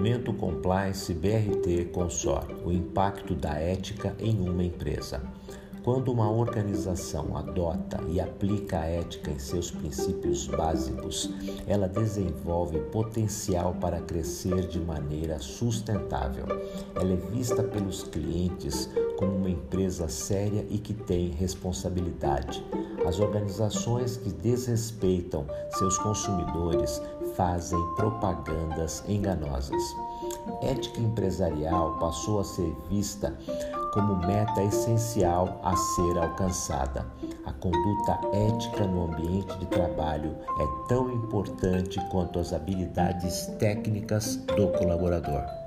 Momento Compliance BRT Consor o impacto da ética em uma empresa. Quando uma organização adota e aplica a ética em seus princípios básicos, ela desenvolve potencial para crescer de maneira sustentável. Ela é vista pelos clientes como uma empresa séria e que tem responsabilidade. As organizações que desrespeitam seus consumidores fazem propagandas enganosas. Ética empresarial passou a ser vista como meta essencial a ser alcançada. A conduta ética no ambiente de trabalho é tão importante quanto as habilidades técnicas do colaborador.